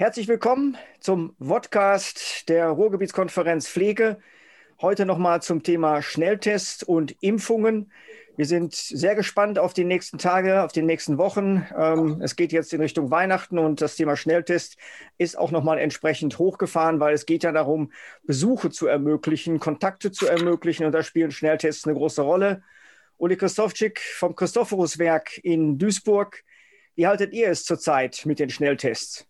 Herzlich willkommen zum Podcast der Ruhrgebietskonferenz Pflege. Heute nochmal zum Thema Schnelltest und Impfungen. Wir sind sehr gespannt auf die nächsten Tage, auf die nächsten Wochen. Ähm, es geht jetzt in Richtung Weihnachten und das Thema Schnelltest ist auch nochmal entsprechend hochgefahren, weil es geht ja darum, Besuche zu ermöglichen, Kontakte zu ermöglichen und da spielen Schnelltests eine große Rolle. Uli Christofczyk vom Christophoruswerk in Duisburg. Wie haltet ihr es zurzeit mit den Schnelltests?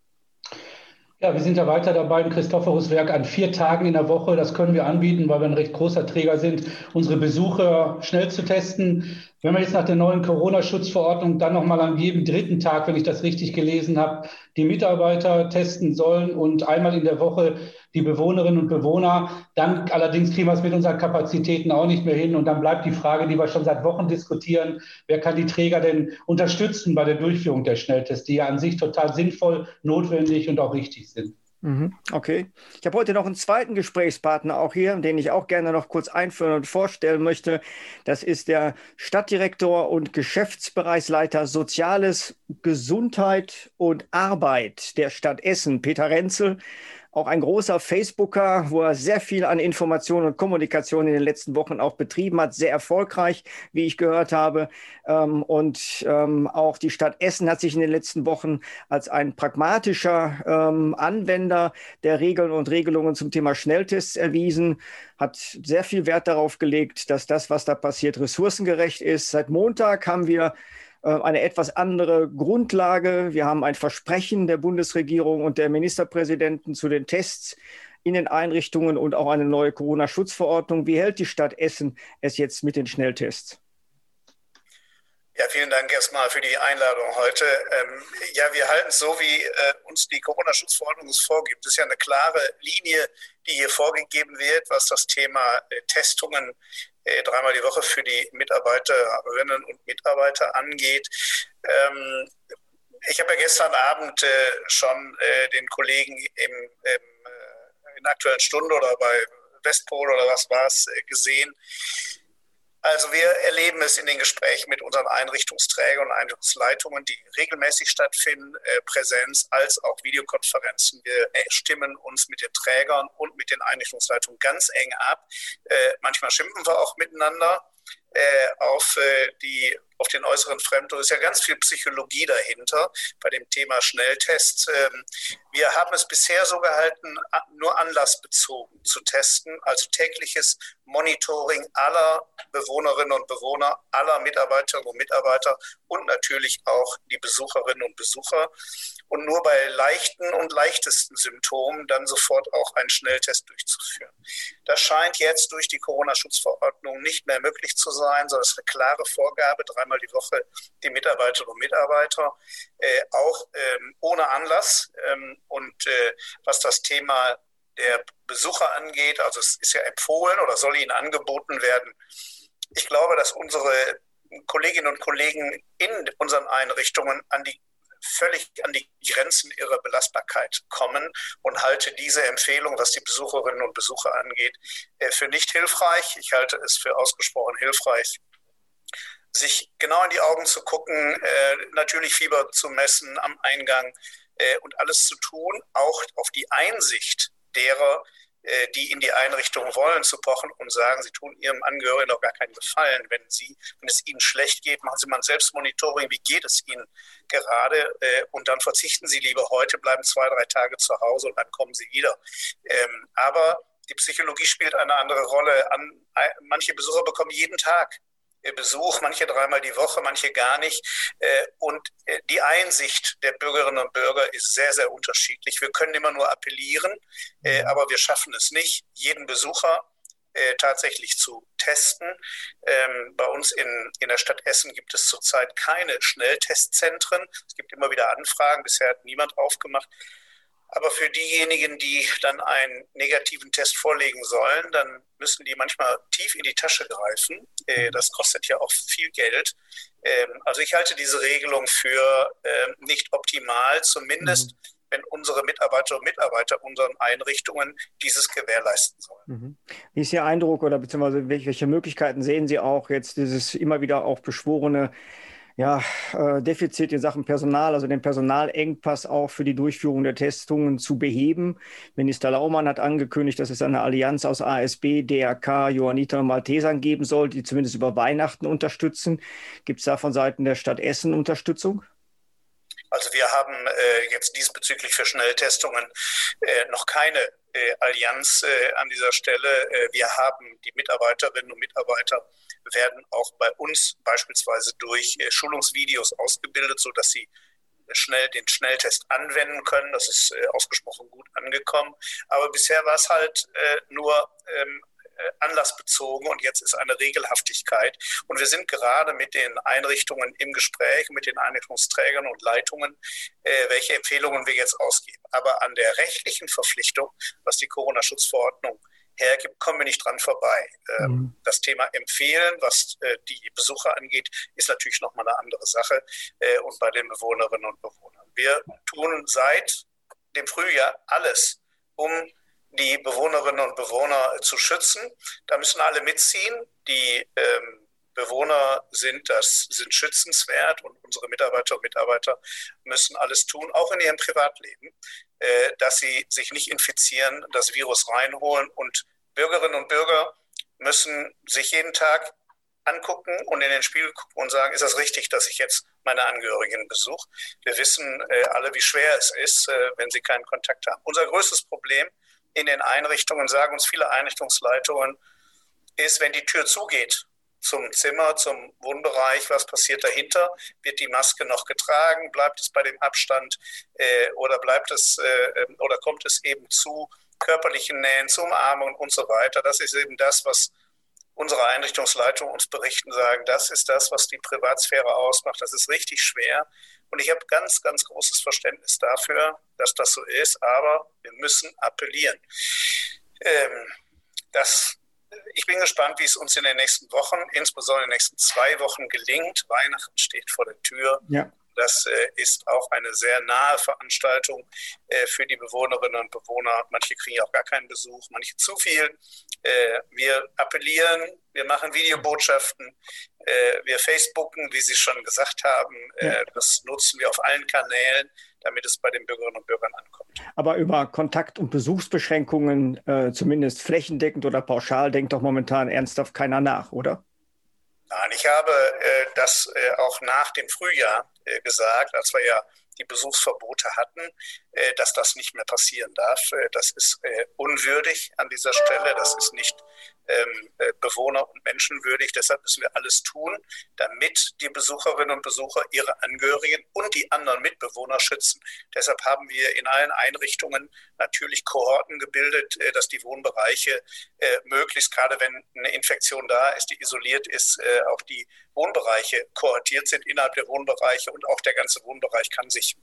Ja, wir sind ja weiter dabei im Christophoruswerk an vier Tagen in der Woche. Das können wir anbieten, weil wir ein recht großer Träger sind, unsere Besucher schnell zu testen. Wenn wir jetzt nach der neuen Corona-Schutzverordnung dann nochmal an jedem dritten Tag, wenn ich das richtig gelesen habe, die Mitarbeiter testen sollen und einmal in der Woche die Bewohnerinnen und Bewohner, dann allerdings kriegen wir es mit unseren Kapazitäten auch nicht mehr hin. Und dann bleibt die Frage, die wir schon seit Wochen diskutieren, wer kann die Träger denn unterstützen bei der Durchführung der Schnelltests, die ja an sich total sinnvoll, notwendig und auch richtig sind. Mhm, okay. Ich habe heute noch einen zweiten Gesprächspartner auch hier, den ich auch gerne noch kurz einführen und vorstellen möchte. Das ist der Stadtdirektor und Geschäftsbereichsleiter Soziales, Gesundheit und Arbeit der Stadt Essen, Peter Renzel auch ein großer Facebooker, wo er sehr viel an Information und Kommunikation in den letzten Wochen auch betrieben hat, sehr erfolgreich, wie ich gehört habe. Ähm, und ähm, auch die Stadt Essen hat sich in den letzten Wochen als ein pragmatischer ähm, Anwender der Regeln und Regelungen zum Thema Schnelltests erwiesen, hat sehr viel Wert darauf gelegt, dass das, was da passiert, ressourcengerecht ist. Seit Montag haben wir eine etwas andere Grundlage. Wir haben ein Versprechen der Bundesregierung und der Ministerpräsidenten zu den Tests in den Einrichtungen und auch eine neue Corona-Schutzverordnung. Wie hält die Stadt Essen es jetzt mit den Schnelltests? Ja, vielen Dank erstmal für die Einladung heute. Ähm, ja, wir halten es so, wie äh, uns die Corona-Schutzverordnung es vorgibt. Es ist ja eine klare Linie, die hier vorgegeben wird, was das Thema äh, Testungen äh, dreimal die Woche für die Mitarbeiterinnen und Mitarbeiter angeht. Ähm, ich habe ja gestern Abend äh, schon äh, den Kollegen im, im, äh, in der Aktuellen Stunde oder bei Westpol oder was war es äh, gesehen. Also wir erleben es in den Gesprächen mit unseren Einrichtungsträgern und Einrichtungsleitungen, die regelmäßig stattfinden, äh, Präsenz als auch Videokonferenzen. Wir äh, stimmen uns mit den Trägern und mit den Einrichtungsleitungen ganz eng ab. Äh, manchmal schimpfen wir auch miteinander auf, äh, die, auf den äußeren Fremddruck. Es ist ja ganz viel Psychologie dahinter bei dem Thema Schnelltests. Ähm, wir haben es bisher so gehalten, nur anlassbezogen zu testen, also tägliches Monitoring aller Bewohnerinnen und Bewohner, aller Mitarbeiterinnen und Mitarbeiter und natürlich auch die Besucherinnen und Besucher. Und nur bei leichten und leichtesten Symptomen dann sofort auch einen Schnelltest durchzuführen. Das scheint jetzt durch die Corona-Schutzverordnung nicht mehr möglich zu sein, sondern es ist eine klare Vorgabe, dreimal die Woche die Mitarbeiterinnen und Mitarbeiter, äh, auch ähm, ohne Anlass. Ähm, und äh, was das Thema der Besucher angeht, also es ist ja empfohlen oder soll ihnen angeboten werden. Ich glaube, dass unsere Kolleginnen und Kollegen in unseren Einrichtungen an die völlig an die Grenzen ihrer Belastbarkeit kommen und halte diese Empfehlung, was die Besucherinnen und Besucher angeht, äh, für nicht hilfreich. Ich halte es für ausgesprochen hilfreich, sich genau in die Augen zu gucken, äh, natürlich Fieber zu messen am Eingang äh, und alles zu tun, auch auf die Einsicht derer, die in die Einrichtung wollen, zu pochen und sagen, sie tun ihrem Angehörigen doch gar keinen Gefallen. Wenn, sie, wenn es ihnen schlecht geht, machen sie mal ein Selbstmonitoring, wie geht es ihnen gerade äh, und dann verzichten sie lieber heute, bleiben zwei, drei Tage zu Hause und dann kommen sie wieder. Ähm, aber die Psychologie spielt eine andere Rolle. manche Besucher bekommen jeden Tag Besuch, manche dreimal die Woche, manche gar nicht. Äh, und äh, die Einsicht der Bürgerinnen und Bürger ist sehr, sehr unterschiedlich. Wir können immer nur appellieren, äh, mhm. aber wir schaffen es nicht, jeden Besucher tatsächlich zu testen. Ähm, bei uns in, in der Stadt Essen gibt es zurzeit keine Schnelltestzentren. Es gibt immer wieder Anfragen. Bisher hat niemand aufgemacht. Aber für diejenigen, die dann einen negativen Test vorlegen sollen, dann müssen die manchmal tief in die Tasche greifen. Äh, das kostet ja auch viel Geld. Ähm, also ich halte diese Regelung für ähm, nicht optimal, zumindest mhm. wenn unsere Mitarbeiterinnen und Mitarbeiter unseren Einrichtungen dieses gewährleisten sollen. Mhm. Wie ist Ihr Eindruck oder beziehungsweise welche Möglichkeiten sehen Sie auch jetzt dieses immer wieder auch beschworene ja, äh, Defizit in Sachen Personal, also den Personalengpass auch für die Durchführung der Testungen zu beheben. Minister Laumann hat angekündigt, dass es eine Allianz aus ASB, DRK, Johanniter und Maltesern geben soll, die zumindest über Weihnachten unterstützen. Gibt es da von Seiten der Stadt Essen Unterstützung? Also wir haben äh, jetzt diesbezüglich für Schnelltestungen äh, noch keine äh, Allianz äh, an dieser Stelle. Äh, wir haben die Mitarbeiterinnen und Mitarbeiter werden auch bei uns beispielsweise durch äh, Schulungsvideos ausgebildet, sodass sie schnell den Schnelltest anwenden können. Das ist äh, ausgesprochen gut angekommen. Aber bisher war es halt äh, nur ähm, anlassbezogen und jetzt ist eine Regelhaftigkeit. Und wir sind gerade mit den Einrichtungen im Gespräch, mit den Einrichtungsträgern und Leitungen, welche Empfehlungen wir jetzt ausgeben. Aber an der rechtlichen Verpflichtung, was die Corona-Schutzverordnung hergibt, kommen wir nicht dran vorbei. Ähm, mhm. Das Thema Empfehlen, was äh, die Besucher angeht, ist natürlich nochmal eine andere Sache äh, und bei den Bewohnerinnen und Bewohnern. Wir tun seit dem Frühjahr alles, um die Bewohnerinnen und Bewohner zu schützen. Da müssen alle mitziehen. Die ähm, Bewohner sind, das sind schützenswert und unsere Mitarbeiter und Mitarbeiter müssen alles tun, auch in ihrem Privatleben, dass sie sich nicht infizieren, das Virus reinholen und Bürgerinnen und Bürger müssen sich jeden Tag angucken und in den Spiegel gucken und sagen, ist das richtig, dass ich jetzt meine Angehörigen besuche? Wir wissen äh, alle, wie schwer es ist, äh, wenn sie keinen Kontakt haben. Unser größtes Problem in den Einrichtungen, sagen uns viele Einrichtungsleitungen, ist, wenn die Tür zugeht zum Zimmer, zum Wohnbereich, was passiert dahinter? Wird die Maske noch getragen? Bleibt es bei dem Abstand äh, oder bleibt es äh, ähm, oder kommt es eben zu körperlichen Nähen, zu Umarmungen und so weiter? Das ist eben das, was unsere Einrichtungsleitung uns berichten, sagen, das ist das, was die Privatsphäre ausmacht. Das ist richtig schwer. Und ich habe ganz, ganz großes Verständnis dafür, dass das so ist, aber wir müssen appellieren. Ähm, das ich bin gespannt, wie es uns in den nächsten Wochen, insbesondere in den nächsten zwei Wochen gelingt. Weihnachten steht vor der Tür. Ja. Das äh, ist auch eine sehr nahe Veranstaltung äh, für die Bewohnerinnen und Bewohner. Manche kriegen auch gar keinen Besuch, manche zu viel. Äh, wir appellieren, wir machen Videobotschaften, wir Facebooken, wie Sie schon gesagt haben. Ja. Das nutzen wir auf allen Kanälen, damit es bei den Bürgerinnen und Bürgern ankommt. Aber über Kontakt- und Besuchsbeschränkungen, äh, zumindest flächendeckend oder pauschal, denkt doch momentan ernsthaft keiner nach, oder? Nein, ich habe äh, das äh, auch nach dem Frühjahr äh, gesagt, als wir ja die Besuchsverbote hatten, äh, dass das nicht mehr passieren darf. Äh, das ist unwürdig an dieser Stelle. Das ist nicht Bewohner- und menschenwürdig. Deshalb müssen wir alles tun, damit die Besucherinnen und Besucher ihre Angehörigen und die anderen Mitbewohner schützen. Deshalb haben wir in allen Einrichtungen natürlich Kohorten gebildet, äh, dass die Wohnbereiche äh, möglichst, gerade wenn eine Infektion da ist, die isoliert ist, auch die Wohnbereiche kohortiert sind innerhalb der Wohnbereiche und auch der ganze Wohnbereich kann sich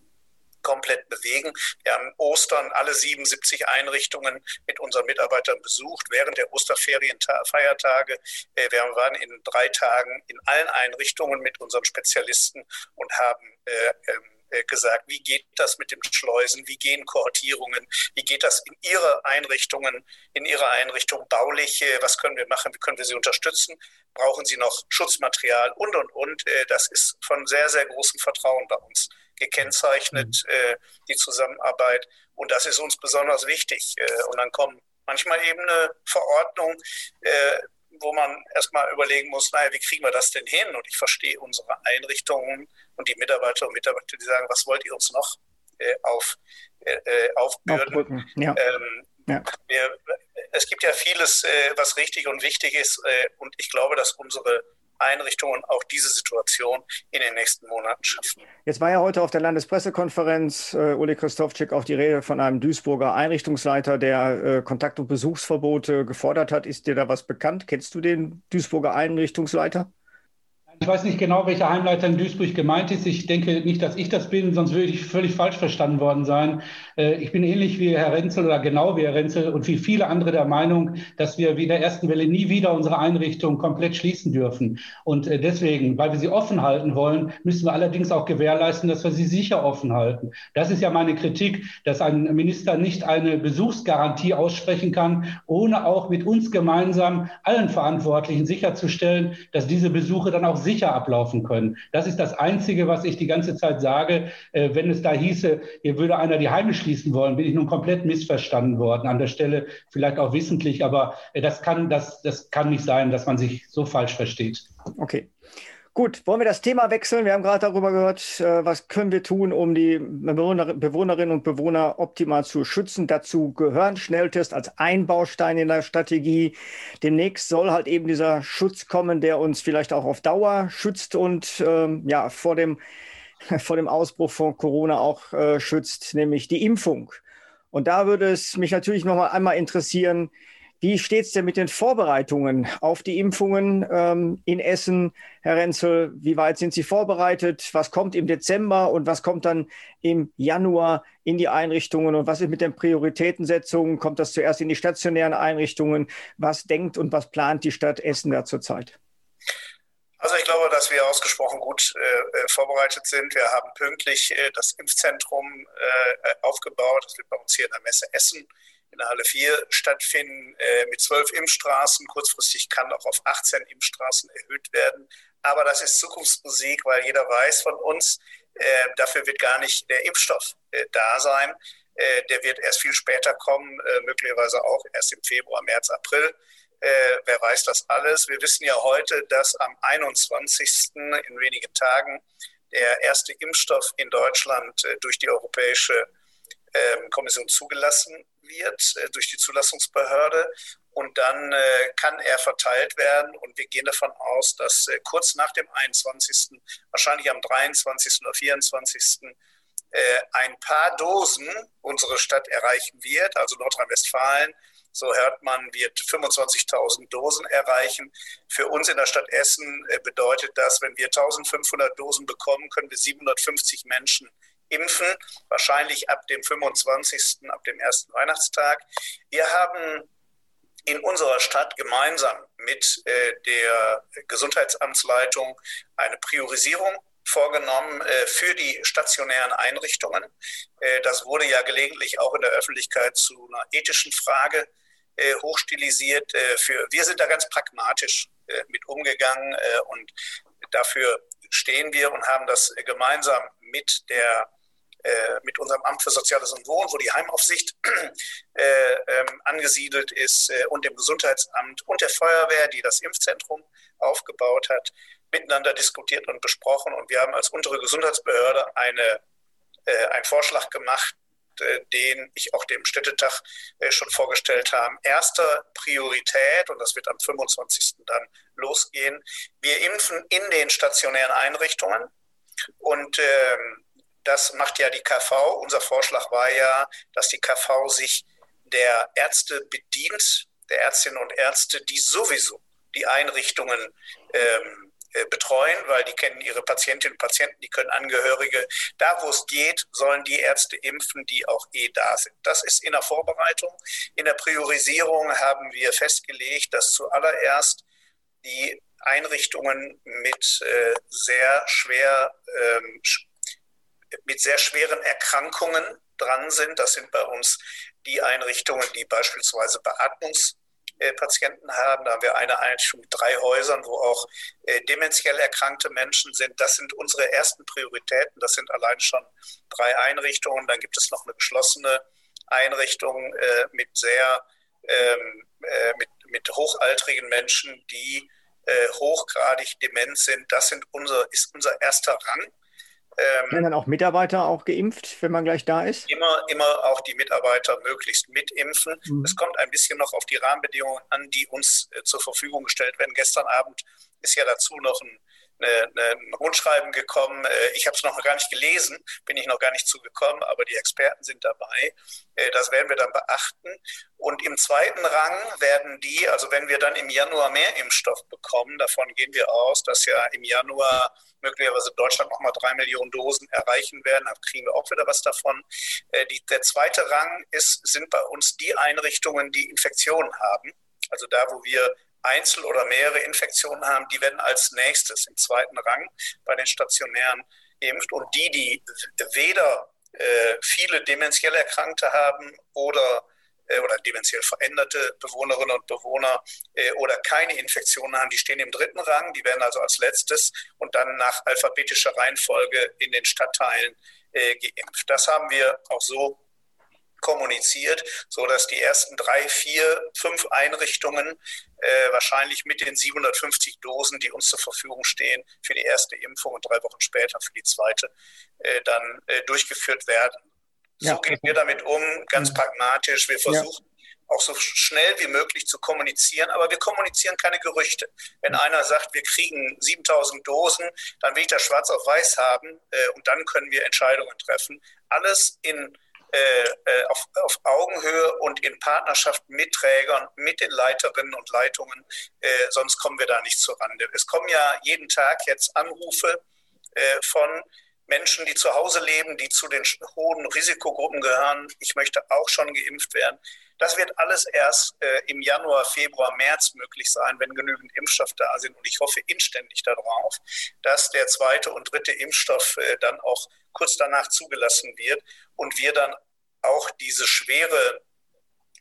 komplett bewegen. Wir haben Ostern alle 77 Einrichtungen mit unseren Mitarbeitern besucht während der Osterferienfeiertage. Äh, wir waren in drei Tagen in allen Einrichtungen mit unseren Spezialisten und haben äh, ähm, äh, gesagt, wie geht das mit den Schleusen, wie gehen Kohortierungen, wie geht das in Ihre Einrichtungen, in Ihrer Einrichtung baulich, was können wir machen, wie können wir Sie unterstützen, brauchen Sie noch Schutzmaterial und, und, und. Das ist von sehr, sehr großem Vertrauen bei uns gekennzeichnet, mhm. äh, die Zusammenarbeit. Und das ist uns besonders wichtig. Äh, und dann kommt manchmal eben eine Verordnung, äh, wo man erstmal überlegen muss, naja, wie kriegen wir das denn hin? Und ich verstehe unsere Einrichtungen und die Mitarbeiter und Mitarbeiter, die sagen, was wollt ihr uns noch äh, auf, äh, äh, aufbürden? Ja. Ähm, ja. Wir, es gibt ja vieles, was richtig und wichtig ist. und ich glaube, dass unsere Einrichtungen auch diese Situation in den nächsten Monaten schaffen. Jetzt war ja heute auf der Landespressekonferenz äh, Uli Christofczyk auch die Rede von einem Duisburger Einrichtungsleiter, der äh, Kontakt- und Besuchsverbote gefordert hat. Ist dir da was bekannt? Kennst du den Duisburger Einrichtungsleiter? Ich weiß nicht genau, welcher Heimleiter in Duisburg gemeint ist. Ich denke nicht, dass ich das bin, sonst würde ich völlig falsch verstanden worden sein. Äh, ich bin ähnlich wie Herr Renzel oder genau wie Herr Renzel und wie viele andere der Meinung, dass wir wie in der ersten Welle nie wieder unsere Einrichtung komplett schließen dürfen. Und äh, deswegen, weil wir sie offen halten wollen, müssen wir allerdings auch gewährleisten, dass wir sie sicher offen halten. Das ist ja meine Kritik, dass ein Minister nicht eine Besuchsgarantie aussprechen kann, ohne auch mit uns gemeinsam allen Verantwortlichen sicherzustellen, dass diese Besuche dann auch sicher ablaufen können. Das ist das Einzige, was ich die ganze Zeit sage. Äh, wenn es da hieße, hier würde einer die Heime schließen wollen, bin ich nun komplett missverstanden worden. An der Stelle vielleicht auch wissentlich, aber äh, das kann, das, das kann nicht sein, dass man sich so falsch versteht. Okay. Gut, wollen wir das Thema wechseln? Wir haben gerade darüber gehört, äh, was können wir tun, um die Bewohner, Bewohnerinnen und Bewohner optimal zu schützen. Dazu gehören Schnelltests als ein Baustein in der Strategie. Demnächst soll halt eben dieser Schutz kommen, der uns vielleicht auch auf Dauer schützt und ähm, ja vor dem, vor dem Ausbruch von Corona auch äh, schützt, nämlich die Impfung. Und da würde es mich natürlich noch mal einmal interessieren, wie steht es denn mit den Vorbereitungen auf die Impfungen ähm, in Essen, Herr Renzel? Wie weit sind Sie vorbereitet? Was kommt im Dezember und was kommt dann im Januar in die Einrichtungen? Und was ist mit den Prioritätensetzungen? Kommt das zuerst in die stationären Einrichtungen? Was denkt und was plant die Stadt Essen da zurzeit? Also ich glaube, dass wir ausgesprochen gut äh, äh vorbereitet sind. Wir haben pünktlich äh, das Impfzentrum äh, aufgebaut. Das wird bei uns hier in der Messe Essen in Halle 4 stattfinden äh, mit zwölf Impfstraßen. Kurzfristig kann auch auf 18 Impfstraßen erhöht werden. Aber das ist Zukunftsmusik, weil jeder weiß von uns, äh, dafür wird gar nicht der Impfstoff äh, da sein. Äh, der wird erst viel später kommen, äh, möglicherweise auch erst im Februar, März, April. Äh, wer weiß das alles? Wir wissen ja heute, dass am 21. in wenigen Tagen der erste Impfstoff in Deutschland durch die Europäische ähm, Kommission zugelassen wird äh, durch die Zulassungsbehörde und dann äh, kann er verteilt werden und wir gehen davon aus, dass äh, kurz nach dem 21., wahrscheinlich am 23. oder 24. ein paar Dosen unsere Stadt erreichen wird, also Nordrhein-Westfalen. So hört man, wird 25.000 Dosen erreichen. Für uns in der Stadt Essen bedeutet das, wenn wir 1500 Dosen bekommen, können wir 750 Menschen impfen, wahrscheinlich ab dem 25., ab dem ersten Weihnachtstag. Wir haben in unserer Stadt gemeinsam mit äh, der Gesundheitsamtsleitung eine Priorisierung vorgenommen äh, für die stationären Einrichtungen. Äh, das wurde ja gelegentlich auch in der Öffentlichkeit zu einer ethischen Frage hochstilisiert. Für, wir sind da ganz pragmatisch mit umgegangen und dafür stehen wir und haben das gemeinsam mit der mit unserem Amt für Soziales und Wohnen, wo die Heimaufsicht äh, ähm, angesiedelt ist, äh, und dem Gesundheitsamt und der Feuerwehr, die das Impfzentrum aufgebaut hat, miteinander diskutiert und besprochen. Und wir haben als untere Gesundheitsbehörde eine, äh, einen Vorschlag gemacht, äh, den ich auch dem Städtetag schon vorgestellt habe. Erster Priorität, und das wird am 25. dann losgehen, wir impfen in den stationären Einrichtungen. Und ähm, das macht ja die KV. Unser Vorschlag war ja, dass die KV sich der Ärzte bedient, der Ärztinnen und Ärzte, die sowieso die Einrichtungen ähm, äh, betreuen, weil die kennen ihre Patientinnen und Patienten, die können Angehörige. Da, wo es geht, sollen die Ärzte impfen, die auch eh da sind. Das ist in der Vorbereitung. In der Priorisierung haben wir festgelegt, dass zuallererst die Einrichtungen mit äh, sehr schwer ähm, sehr schweren Erkrankungen dran sind. Das sind bei uns die Einrichtungen, die beispielsweise Beatmungspatienten haben. Da haben wir eine Einrichtung mit drei Häusern, wo auch äh, dementiell erkrankte Menschen sind. Das sind unsere ersten Prioritäten. Das sind allein schon drei Einrichtungen. Dann gibt es noch eine geschlossene Einrichtung äh, mit sehr ähm, äh, mit, mit hochaltrigen Menschen, die hochgradig dement sind. Das sind unser, ist unser erster Rang. Ähm, Werden dann auch Mitarbeiter auch geimpft, wenn man gleich da ist? Immer, immer auch die Mitarbeiter möglichst mitimpfen. Mhm. Es kommt ein bisschen noch auf die Rahmenbedingungen an, die uns äh, zur Verfügung gestellt werden. Gestern Abend ist ja dazu noch ein ein Rundschreiben gekommen. Äh, ich habe es noch gar nicht gelesen, bin ich noch gar nicht zugekommen, aber die Experten sind dabei. Äh, das werden wir dann beachten. Und im zweiten Rang werden die, also wenn wir dann im Januar mehr Impfstoff bekommen, davon gehen wir aus, dass ja im Januar möglicherweise Deutschland nochmal drei Millionen Dosen erreichen werden, da kriegen wir auch wieder was davon. Äh, die, der zweite Rang ist, sind bei uns die Einrichtungen, die Infektionen haben. Also da, wo wir Einzel- oder mehrere Infektionen haben, die werden als nächstes im zweiten Rang bei den stationären impft. Und die, die weder äh, viele dementiell Erkrankte haben oder äh, oder dementiell veränderte Bewohnerinnen und Bewohner äh, oder keine Infektionen haben, die stehen im dritten Rang. Die werden also als letztes und dann nach alphabetischer Reihenfolge in den Stadtteilen äh, geimpft. Das haben wir auch so kommuniziert, so dass die ersten drei, vier, fünf Einrichtungen äh, wahrscheinlich mit den 750 Dosen, die uns zur Verfügung stehen, für die erste Impfung und drei Wochen später für die zweite äh, dann äh, durchgeführt werden. So ja. gehen wir damit um, ganz mhm. pragmatisch. Wir versuchen ja. auch so schnell wie möglich zu kommunizieren, aber wir kommunizieren keine Gerüchte. Wenn mhm. einer sagt, wir kriegen 7000 Dosen, dann will ich das schwarz auf weiß haben äh, und dann können wir Entscheidungen treffen. Alles in äh, äh, auf, auf, Augenhöhe und in Partnerschaft mit Trägern, mit den Leiterinnen und Leitungen, äh, sonst kommen wir da nicht zur Rande. Es kommen ja jeden Tag jetzt Anrufe äh, von Menschen, die zu Hause leben, die zu den hohen Risikogruppen gehören. Ich möchte auch schon geimpft werden. Das wird alles erst äh, im Januar, Februar, März möglich sein, wenn genügend Impfstoff da sind. Und ich hoffe inständig darauf, dass der zweite und dritte Impfstoff äh, dann auch kurz danach zugelassen wird und wir dann auch diese schwere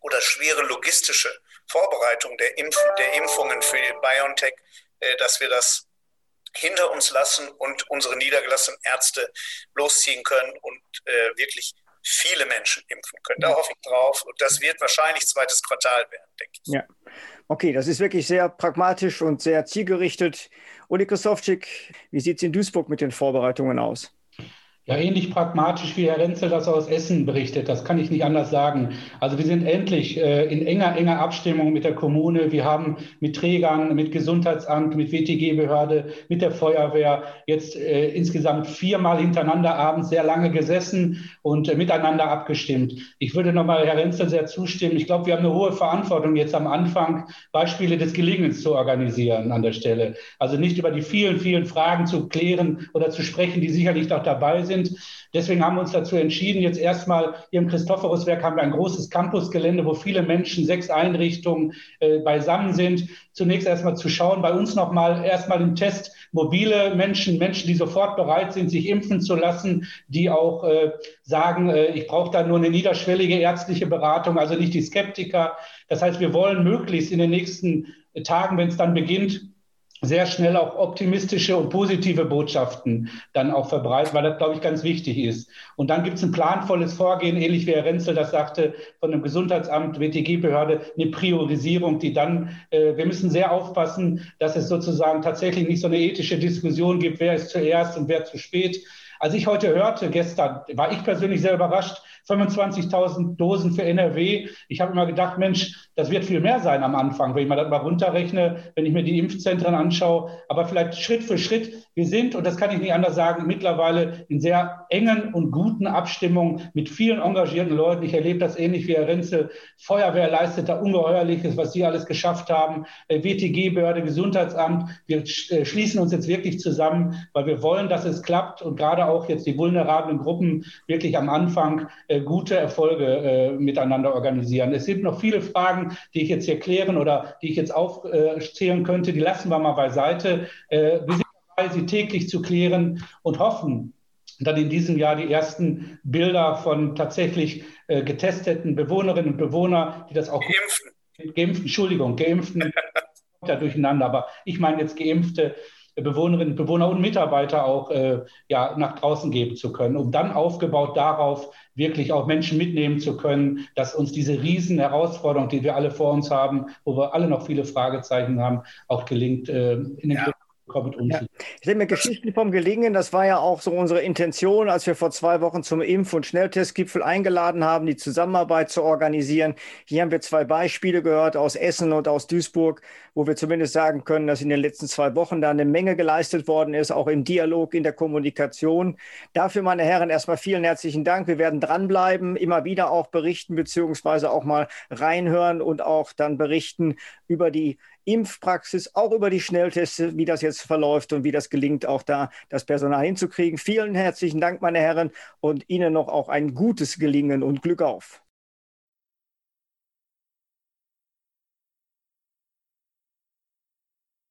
oder schwere logistische Vorbereitung der, Impf der Impfungen für BioNTech, äh, dass wir das hinter uns lassen und unsere niedergelassenen Ärzte losziehen können und äh, wirklich viele Menschen impfen können. Da hoffe ich drauf. Und das wird wahrscheinlich zweites Quartal werden, denke ich. Ja. Okay, das ist wirklich sehr pragmatisch und sehr zielgerichtet. Uli Kosowczyk, wie sieht es in Duisburg mit den Vorbereitungen aus? Ja, ähnlich pragmatisch, wie Herr Renzel das aus Essen berichtet. Das kann ich nicht anders sagen. Also wir sind endlich äh, in enger, enger Abstimmung mit der Kommune. Wir haben mit Trägern, mit Gesundheitsamt, mit WTG-Behörde, mit der Feuerwehr jetzt äh, insgesamt viermal hintereinander abends sehr lange gesessen und äh, miteinander abgestimmt. Ich würde nochmal Herr Renzel sehr zustimmen. Ich glaube, wir haben eine hohe Verantwortung jetzt am Anfang, Beispiele des Gelingens zu organisieren an der Stelle. Also nicht über die vielen, vielen Fragen zu klären oder zu sprechen, die sicherlich auch dabei sind sind. Deswegen haben wir uns dazu entschieden, jetzt erstmal hier im Christophoruswerk haben wir ein großes Campusgelände, wo viele Menschen, sechs Einrichtungen äh, beisammen sind. Zunächst erstmal zu schauen, bei uns nochmal erstmal im Test mobile Menschen, Menschen, die sofort bereit sind, sich impfen zu lassen, die auch äh, sagen, äh, ich brauche da nur eine niederschwellige ärztliche Beratung, also nicht die Skeptiker. Das heißt, wir wollen möglichst in den nächsten Tagen, wenn es dann beginnt, sehr schnell auch optimistische und positive Botschaften dann auch verbreiten, weil das, glaube ich, ganz wichtig ist. Und dann gibt es ein planvolles Vorgehen, ähnlich wie Herr Renzel das sagte, von dem Gesundheitsamt, WTG-Behörde, eine Priorisierung, die dann, äh, wir müssen sehr aufpassen, dass es sozusagen tatsächlich nicht so eine ethische Diskussion gibt, wer ist zuerst und wer zu spät. Als ich heute hörte, gestern, war ich persönlich sehr überrascht, 25.000 Dosen für NRW. Ich habe immer gedacht, Mensch, das wird viel mehr sein am Anfang, wenn ich mal das mal runterrechne, wenn ich mir die Impfzentren anschaue. Aber vielleicht Schritt für Schritt. Wir sind, und das kann ich nicht anders sagen, mittlerweile in sehr engen und guten Abstimmungen mit vielen engagierten Leuten. Ich erlebe das ähnlich wie Herr Renze. Feuerwehr leistet da Ungeheuerliches, was Sie alles geschafft haben. Äh, WTG-Behörde, Gesundheitsamt. Wir äh, schließen uns jetzt wirklich zusammen, weil wir wollen, dass es klappt und gerade auch jetzt die vulnerablen Gruppen wirklich am Anfang äh, gute Erfolge miteinander organisieren. Es sind noch viele Fragen die ich jetzt hier klären oder die ich jetzt aufzählen könnte, die lassen wir mal beiseite. Äh, wir sind dabei, sie täglich zu klären und hoffen, dann in diesem Jahr die ersten Bilder von tatsächlich äh, getesteten Bewohnerinnen und Bewohnern, die das auch geimpften, geimpften Entschuldigung, geimpften ja durcheinander, aber ich meine jetzt geimpfte Bewohnerinnen, Bewohner und Mitarbeiter auch äh, ja, nach draußen geben zu können, um dann aufgebaut darauf wirklich auch Menschen mitnehmen zu können, dass uns diese riesen Herausforderung, die wir alle vor uns haben, wo wir alle noch viele Fragezeichen haben, auch gelingt, äh, in den ja. Damit umzugehen. Ja. Ich denke mir, Geschichten vom Gelingen, das war ja auch so unsere Intention, als wir vor zwei Wochen zum Impf- und Schnelltestgipfel eingeladen haben, die Zusammenarbeit zu organisieren. Hier haben wir zwei Beispiele gehört aus Essen und aus Duisburg, wo wir zumindest sagen können, dass in den letzten zwei Wochen da eine Menge geleistet worden ist, auch im Dialog, in der Kommunikation. Dafür, meine Herren, erstmal vielen herzlichen Dank. Wir werden dranbleiben, immer wieder auch berichten, beziehungsweise auch mal reinhören und auch dann berichten über die Impfpraxis, auch über die Schnelltests, wie das jetzt verläuft und wie das gelingt, auch da das Personal hinzukriegen. Vielen herzlichen Dank, meine Herren, und Ihnen noch auch ein gutes Gelingen und Glück auf.